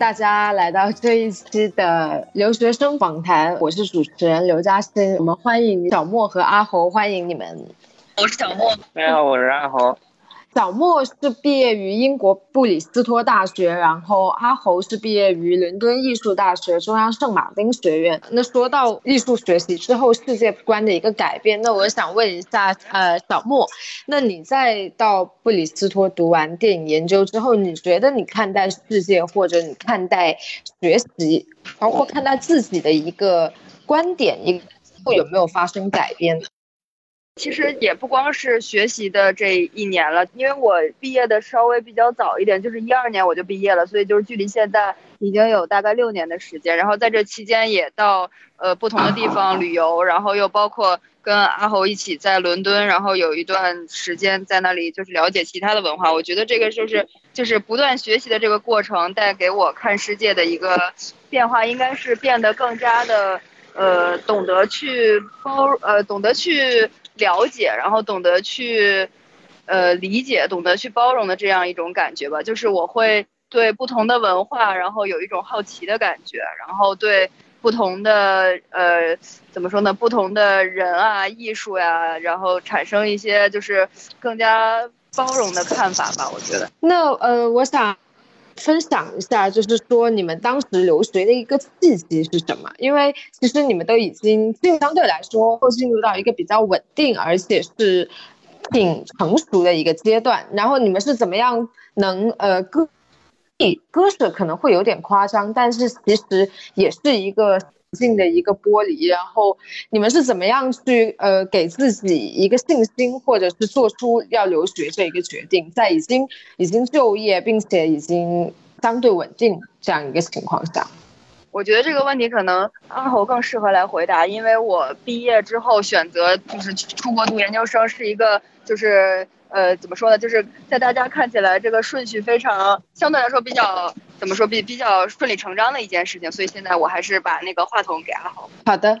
大家来到这一期的留学生访谈，我是主持人刘嘉欣。我们欢迎小莫和阿侯，欢迎你们。我是小莫，大家好，我是阿侯。小莫是毕业于英国布里斯托大学，然后阿侯是毕业于伦敦艺术大学中央圣马丁学院。那说到艺术学习之后世界观的一个改变，那我想问一下，呃，小莫，那你在到布里斯托读完电影研究之后，你觉得你看待世界或者你看待学习，包括看待自己的一个观点，一有没有发生改变呢？其实也不光是学习的这一年了，因为我毕业的稍微比较早一点，就是一二年我就毕业了，所以就是距离现在已经有大概六年的时间。然后在这期间也到呃不同的地方旅游，然后又包括跟阿侯一起在伦敦，然后有一段时间在那里就是了解其他的文化。我觉得这个就是就是不断学习的这个过程带给我看世界的一个变化，应该是变得更加的呃懂得去包呃懂得去。了解，然后懂得去，呃，理解，懂得去包容的这样一种感觉吧。就是我会对不同的文化，然后有一种好奇的感觉，然后对不同的，呃，怎么说呢？不同的人啊，艺术呀，然后产生一些就是更加包容的看法吧。我觉得。那呃，我想。分享一下，就是说你们当时留学的一个契机是什么？因为其实你们都已经相对来说会进入到一个比较稳定，而且是挺成熟的一个阶段。然后你们是怎么样能呃割割舍？可能会有点夸张，但是其实也是一个。性的一个剥离，然后你们是怎么样去呃给自己一个信心，或者是做出要留学这一个决定，在已经已经就业并且已经相对稳定这样一个情况下，我觉得这个问题可能阿侯更适合来回答，因为我毕业之后选择就是出国读研究生是一个就是。呃，怎么说呢？就是在大家看起来，这个顺序非常相对来说比较怎么说比比较顺理成章的一件事情，所以现在我还是把那个话筒给阿豪。好的。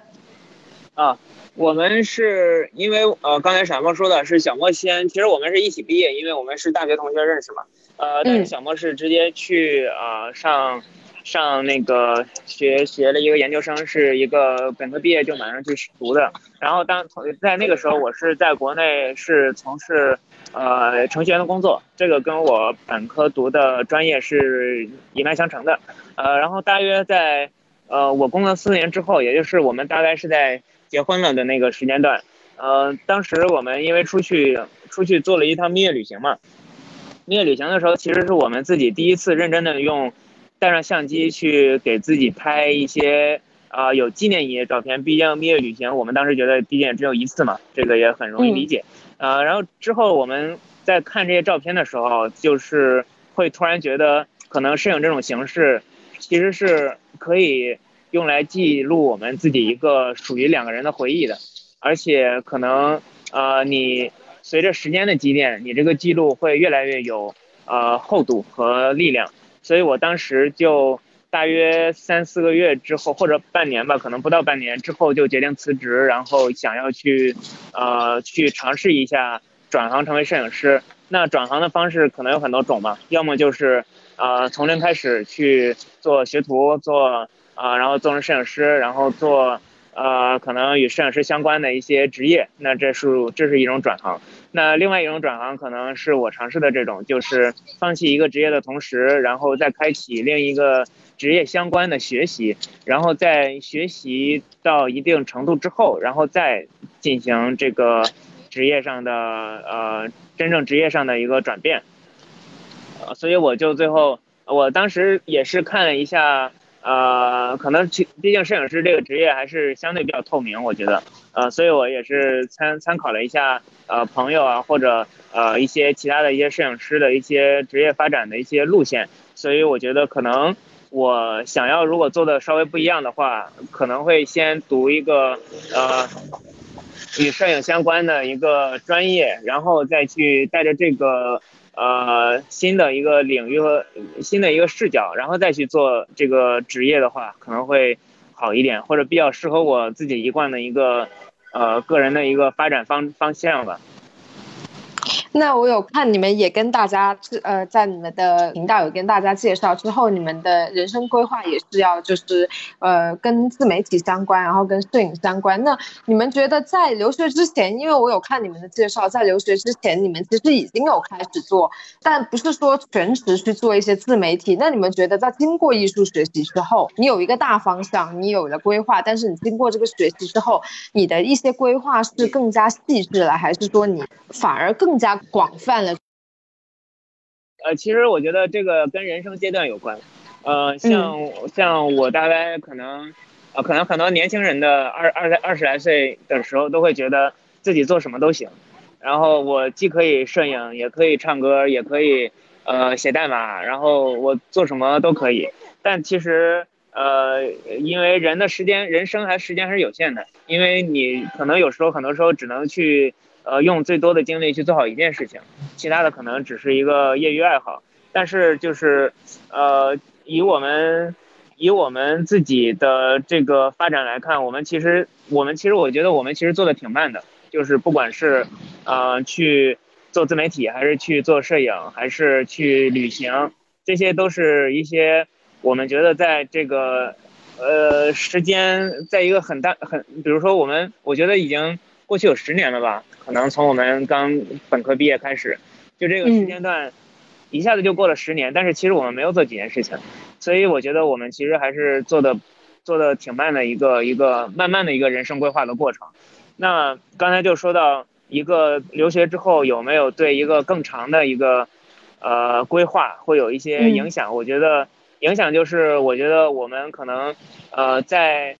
啊，我们是因为呃，刚才闪光说的是小莫先，其实我们是一起毕业，因为我们是大学同学认识嘛。呃，但是小莫是直接去呃上。上那个学学了一个研究生，是一个本科毕业就马上去读的。然后当在那个时候，我是在国内是从事呃程序员的工作，这个跟我本科读的专业是一脉相承的。呃，然后大约在呃我工作四年之后，也就是我们大概是在结婚了的那个时间段，呃，当时我们因为出去出去做了一趟蜜月旅行嘛，蜜月旅行的时候，其实是我们自己第一次认真的用。带上相机去给自己拍一些啊有纪念意义的照片，毕竟蜜月旅行，我们当时觉得毕竟只有一次嘛，这个也很容易理解。呃，然后之后我们在看这些照片的时候，就是会突然觉得，可能摄影这种形式，其实是可以用来记录我们自己一个属于两个人的回忆的，而且可能呃你随着时间的积淀，你这个记录会越来越有呃厚度和力量。所以我当时就大约三四个月之后，或者半年吧，可能不到半年之后就决定辞职，然后想要去，呃，去尝试一下转行成为摄影师。那转行的方式可能有很多种嘛，要么就是呃从零开始去做学徒，做啊，然后做成摄影师，然后做。呃，可能与摄影师相关的一些职业，那这是这是一种转行。那另外一种转行，可能是我尝试的这种，就是放弃一个职业的同时，然后再开启另一个职业相关的学习，然后在学习到一定程度之后，然后再进行这个职业上的呃真正职业上的一个转变。呃，所以我就最后，我当时也是看了一下。呃，可能其毕竟摄影师这个职业还是相对比较透明，我觉得，呃，所以我也是参参考了一下，呃，朋友啊，或者呃一些其他的一些摄影师的一些职业发展的一些路线，所以我觉得可能我想要如果做的稍微不一样的话，可能会先读一个呃与摄影相关的一个专业，然后再去带着这个。呃，新的一个领域和新的一个视角，然后再去做这个职业的话，可能会好一点，或者比较适合我自己一贯的一个呃个人的一个发展方方向吧。那我有看你们也跟大家呃，在你们的频道有跟大家介绍之后，你们的人生规划也是要就是呃跟自媒体相关，然后跟摄影相关。那你们觉得在留学之前，因为我有看你们的介绍，在留学之前你们其实已经有开始做，但不是说全职去做一些自媒体。那你们觉得在经过艺术学习之后，你有一个大方向，你有了规划，但是你经过这个学习之后，你的一些规划是更加细致了，还是说你反而更加？广泛了，呃，其实我觉得这个跟人生阶段有关，呃，像像我大概可能，呃，可能很多年轻人的二二二十来岁的时候都会觉得自己做什么都行，然后我既可以摄影，也可以唱歌，也可以呃写代码，然后我做什么都可以，但其实呃，因为人的时间，人生还时间还是有限的，因为你可能有时候很多时候只能去。呃，用最多的精力去做好一件事情，其他的可能只是一个业余爱好。但是就是，呃，以我们以我们自己的这个发展来看，我们其实我们其实我觉得我们其实做的挺慢的。就是不管是呃去做自媒体，还是去做摄影，还是去旅行，这些都是一些我们觉得在这个呃时间在一个很大很，比如说我们我觉得已经过去有十年了吧。可能从我们刚本科毕业开始，就这个时间段，一下子就过了十年。但是其实我们没有做几件事情，所以我觉得我们其实还是做的做的挺慢的一个一个慢慢的一个人生规划的过程。那刚才就说到一个留学之后有没有对一个更长的一个呃规划会有一些影响？我觉得影响就是我觉得我们可能呃在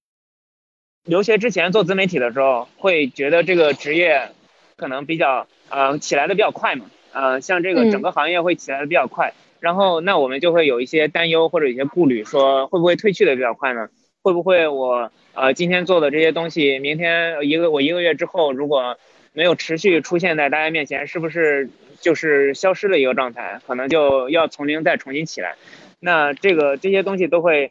留学之前做自媒体的时候会觉得这个职业。可能比较呃起来的比较快嘛，呃像这个整个行业会起来的比较快，然后那我们就会有一些担忧或者一些顾虑，说会不会退去的比较快呢？会不会我呃今天做的这些东西，明天一个我一个月之后如果没有持续出现在大家面前，是不是就是消失的一个状态？可能就要从零再重新起来，那这个这些东西都会。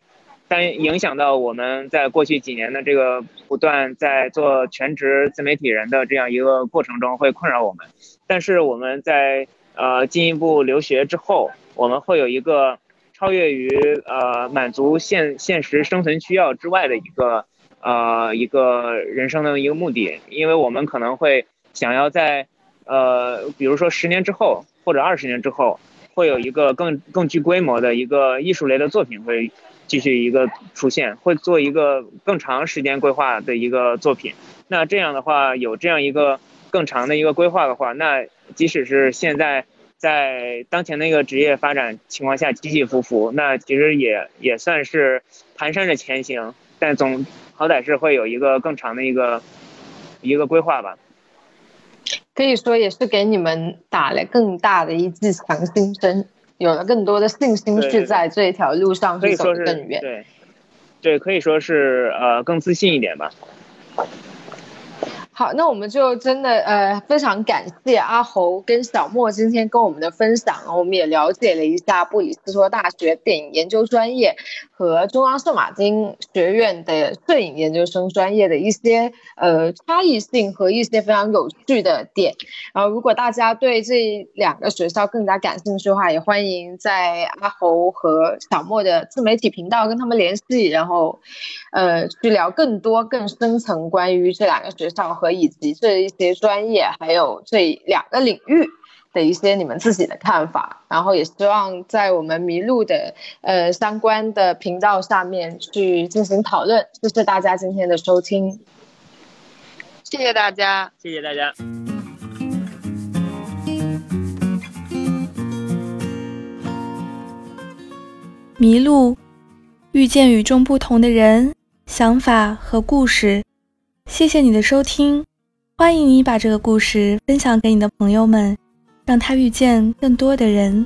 但影响到我们在过去几年的这个不断在做全职自媒体人的这样一个过程中，会困扰我们。但是我们在呃进一步留学之后，我们会有一个超越于呃满足现现实生存需要之外的一个呃一个人生的一个目的，因为我们可能会想要在呃比如说十年之后或者二十年之后，会有一个更更具规模的一个艺术类的作品会。继续一个出现，会做一个更长时间规划的一个作品。那这样的话，有这样一个更长的一个规划的话，那即使是现在在当前的一个职业发展情况下起起伏伏，那其实也也算是蹒跚着前行。但总好歹是会有一个更长的一个一个规划吧。可以说也是给你们打了更大的一剂强心针。有了更多的信心，去在这一条路上去走更远。对，对，可以说是呃更自信一点吧。好，那我们就真的呃非常感谢阿侯跟小莫今天跟我们的分享，我们也了解了一下布里斯托大学电影研究专业和中央圣马丁学院的摄影研究生专业的一些呃差异性和一些非常有趣的点。然后，如果大家对这两个学校更加感兴趣的话，也欢迎在阿侯和小莫的自媒体频道跟他们联系，然后呃去聊更多更深层关于这两个学校和和。以及这一些专业，还有这两个领域的一些你们自己的看法，然后也希望在我们迷路的呃相关的频道下面去进行讨论。谢谢大家今天的收听，谢谢大家，谢谢大家。迷路，遇见与众不同的人、想法和故事。谢谢你的收听，欢迎你把这个故事分享给你的朋友们，让他遇见更多的人。